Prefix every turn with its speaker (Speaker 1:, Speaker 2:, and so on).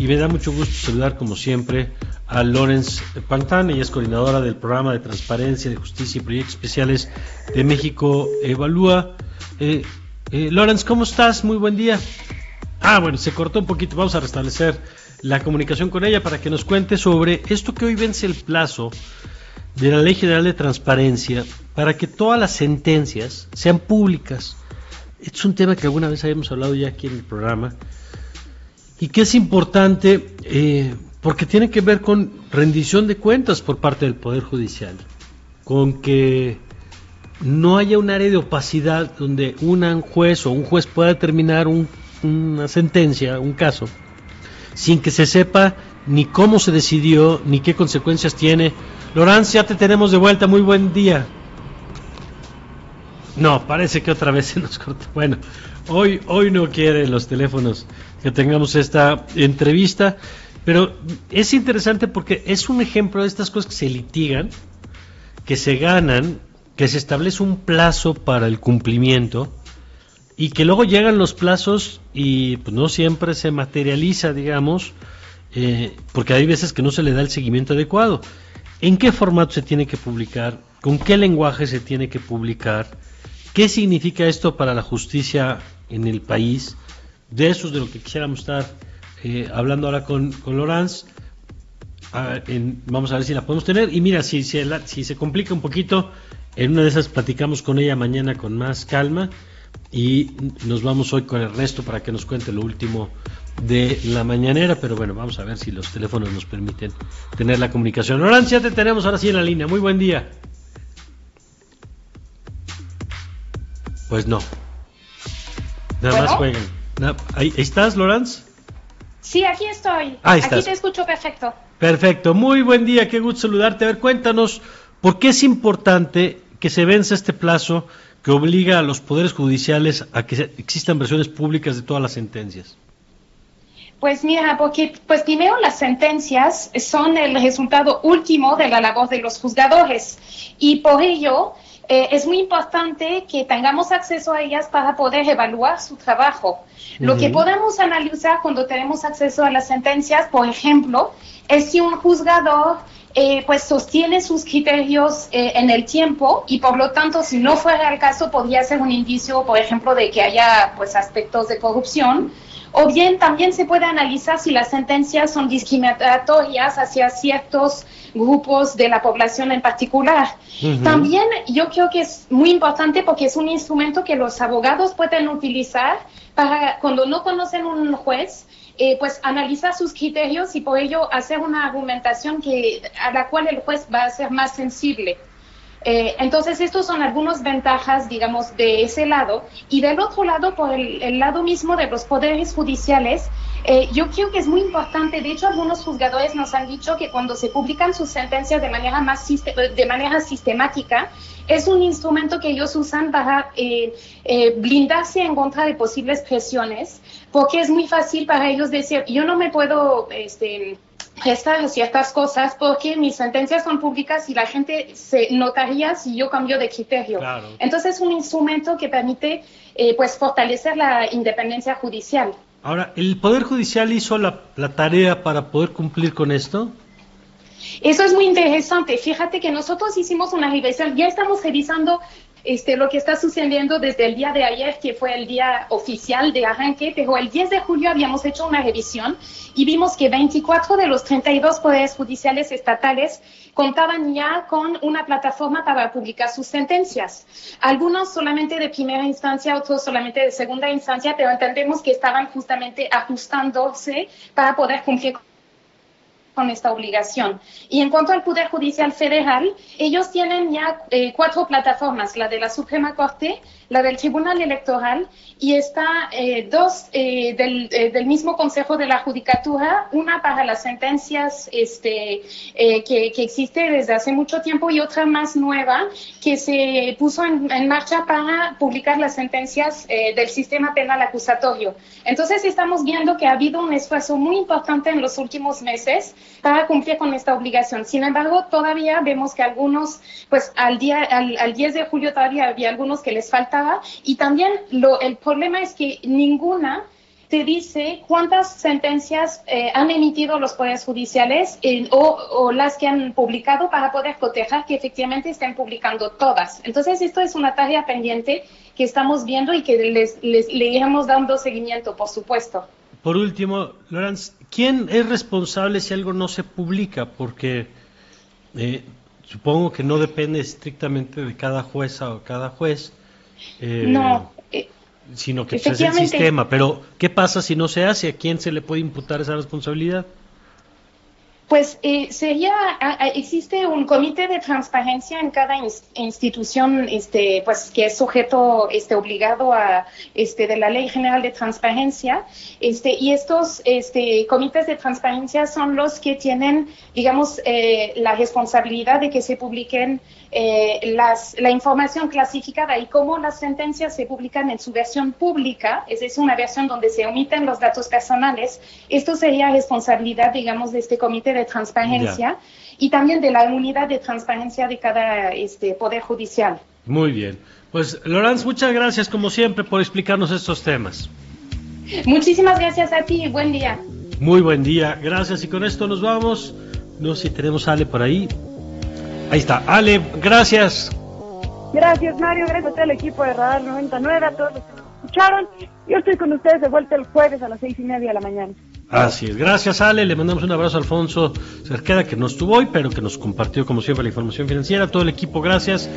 Speaker 1: y me da mucho gusto saludar como siempre a Lorenz Pantán, ella es coordinadora del programa de transparencia, de justicia y proyectos especiales de México Evalúa. Eh, eh, Lorenz, ¿cómo estás? Muy buen día. Ah, bueno, se cortó un poquito, vamos a restablecer la comunicación con ella para que nos cuente sobre esto que hoy vence el plazo de la Ley General de Transparencia para que todas las sentencias sean públicas. es un tema que alguna vez habíamos hablado ya aquí en el programa y que es importante eh, porque tiene que ver con rendición de cuentas por parte del Poder Judicial, con que no haya un área de opacidad donde un juez o un juez pueda determinar una sentencia, un caso, sin que se sepa ni cómo se decidió, ni qué consecuencias tiene. Lorenz, ya te tenemos de vuelta, muy buen día. No, parece que otra vez se nos cortó. Bueno, hoy, hoy no quieren los teléfonos que tengamos esta entrevista, pero es interesante porque es un ejemplo de estas cosas que se litigan, que se ganan, que se establece un plazo para el cumplimiento y que luego llegan los plazos y pues, no siempre se materializa, digamos, eh, porque hay veces que no se le da el seguimiento adecuado. ¿En qué formato se tiene que publicar? ¿Con qué lenguaje se tiene que publicar? ¿Qué significa esto para la justicia en el país? De eso es de lo que quisiéramos estar eh, hablando ahora con, con Lorenz. vamos a ver si la podemos tener. Y mira, si, si, si se complica un poquito, en una de esas platicamos con ella mañana con más calma. Y nos vamos hoy con el resto para que nos cuente lo último de la mañanera. Pero bueno, vamos a ver si los teléfonos nos permiten tener la comunicación. Lorenz, ya te tenemos ahora sí en la línea. Muy buen día. Pues no. Nada más juegan. ¿Ahí estás, Lorenz?
Speaker 2: Sí, aquí estoy.
Speaker 1: Ahí
Speaker 2: Aquí te escucho perfecto.
Speaker 1: Perfecto. Muy buen día. Qué gusto saludarte. A ver, cuéntanos, ¿por qué es importante que se vence este plazo que obliga a los poderes judiciales a que existan versiones públicas de todas las sentencias?
Speaker 2: Pues mira, porque pues primero las sentencias son el resultado último de la labor de los juzgadores y por ello eh, es muy importante que tengamos acceso a ellas para poder evaluar su trabajo. Lo que podemos analizar cuando tenemos acceso a las sentencias, por ejemplo, es si un juzgador eh, pues sostiene sus criterios eh, en el tiempo y por lo tanto si no fuera el caso podría ser un indicio por ejemplo de que haya pues aspectos de corrupción o bien también se puede analizar si las sentencias son discriminatorias hacia ciertos grupos de la población en particular. También yo creo que es muy importante porque es un instrumento que los abogados pueden utilizar para cuando no conocen un juez, eh, pues analizar sus criterios y por ello hacer una argumentación que, a la cual el juez va a ser más sensible. Eh, entonces, estos son algunas ventajas, digamos, de ese lado. Y del otro lado, por el, lado mismo de los poderes judiciales, eh, yo creo que es muy importante. De hecho, algunos juzgadores nos han dicho que cuando se publican sus sentencias de manera, más de manera sistemática, es un instrumento que ellos usan para eh, blindarse en contra de posibles presiones, porque es muy fácil para ellos decir, yo no me puedo... Este, estas ciertas cosas porque mis sentencias son públicas y la gente se notaría si yo cambio de criterio. Entonces es un instrumento que permite eh, pues fortalecer la independencia judicial.
Speaker 1: Ahora, ¿el Poder Judicial hizo la, tarea para poder cumplir con esto?
Speaker 2: Eso es muy interesante. Fíjate que nosotros hicimos una revisión, ya estamos revisando este, lo que está sucediendo desde el día de ayer, que fue el día oficial de arranque, pero el 10 de julio habíamos hecho una revisión y vimos que 24 de los 32 poderes judiciales estatales contaban ya con una plataforma para publicar sus sentencias. Algunos solamente de primera instancia, otros solamente de segunda instancia, pero entendemos que estaban justamente ajustándose para poder cumplir con con esta obligación. Y en cuanto al Poder Judicial Federal, ellos tienen ya eh, cuatro plataformas, la de la Suprema Corte, la del Tribunal Electoral y está eh, dos eh, del, del, mismo Consejo de la Judicatura, una para las sentencias este, que, que, existe desde hace mucho tiempo y otra más nueva que se puso en, en marcha para publicar las sentencias del sistema penal acusatorio. Entonces estamos viendo que ha habido un esfuerzo muy importante en los últimos meses para cumplir con esta obligación. Sin embargo, todavía vemos que algunos, pues al, día, al, 10 de julio todavía había algunos que les faltaba y también lo, el problema es que ninguna te dice cuántas sentencias eh, han emitido los poderes judiciales o, las que han publicado para poder cotejar que efectivamente estén publicando todas. Entonces, esto es una tarea pendiente que estamos viendo y que les, le iremos dando seguimiento, por supuesto.
Speaker 1: Por último, Lorenz, ¿quién es responsable si algo no se publica? Porque eh, supongo que no depende estrictamente de cada jueza o cada juez.
Speaker 2: Eh, no.
Speaker 1: Eh, sino que pues, es el sistema. Pero, ¿qué pasa si no se hace? ¿A quién se le puede imputar esa responsabilidad?
Speaker 2: Pues eh, sería, existe un comité de transparencia en cada institución, este, pues que es sujeto, este, obligado a, este, de la Ley General de Transparencia, este, y estos, este, comités de transparencia son los que tienen, digamos, eh, la responsabilidad de que se publiquen eh, las, la información clasificada y cómo las sentencias se publican en su versión pública, es decir, una versión donde se omiten los datos personales. Esto sería responsabilidad, digamos, de este comité de transparencia y también de la unidad de transparencia de cada este, poder judicial.
Speaker 1: Muy bien. Pues, Lorenz, muchas gracias como siempre por explicarnos estos temas.
Speaker 2: Muchísimas gracias a ti. Buen día.
Speaker 1: Muy buen día. Gracias. Y con esto nos vamos. No sé si tenemos a Ale por ahí. Ahí está. Ale, gracias.
Speaker 3: Gracias, Mario. Gracias a todo el equipo de Radar 99, a todos los que nos escucharon. Yo estoy con ustedes de vuelta el jueves a las seis y media de la mañana.
Speaker 1: Así es. Gracias, Ale. Le mandamos un abrazo a Alfonso Cerqueda, que no estuvo hoy, pero que nos compartió, como siempre, la información financiera. Todo el equipo, gracias.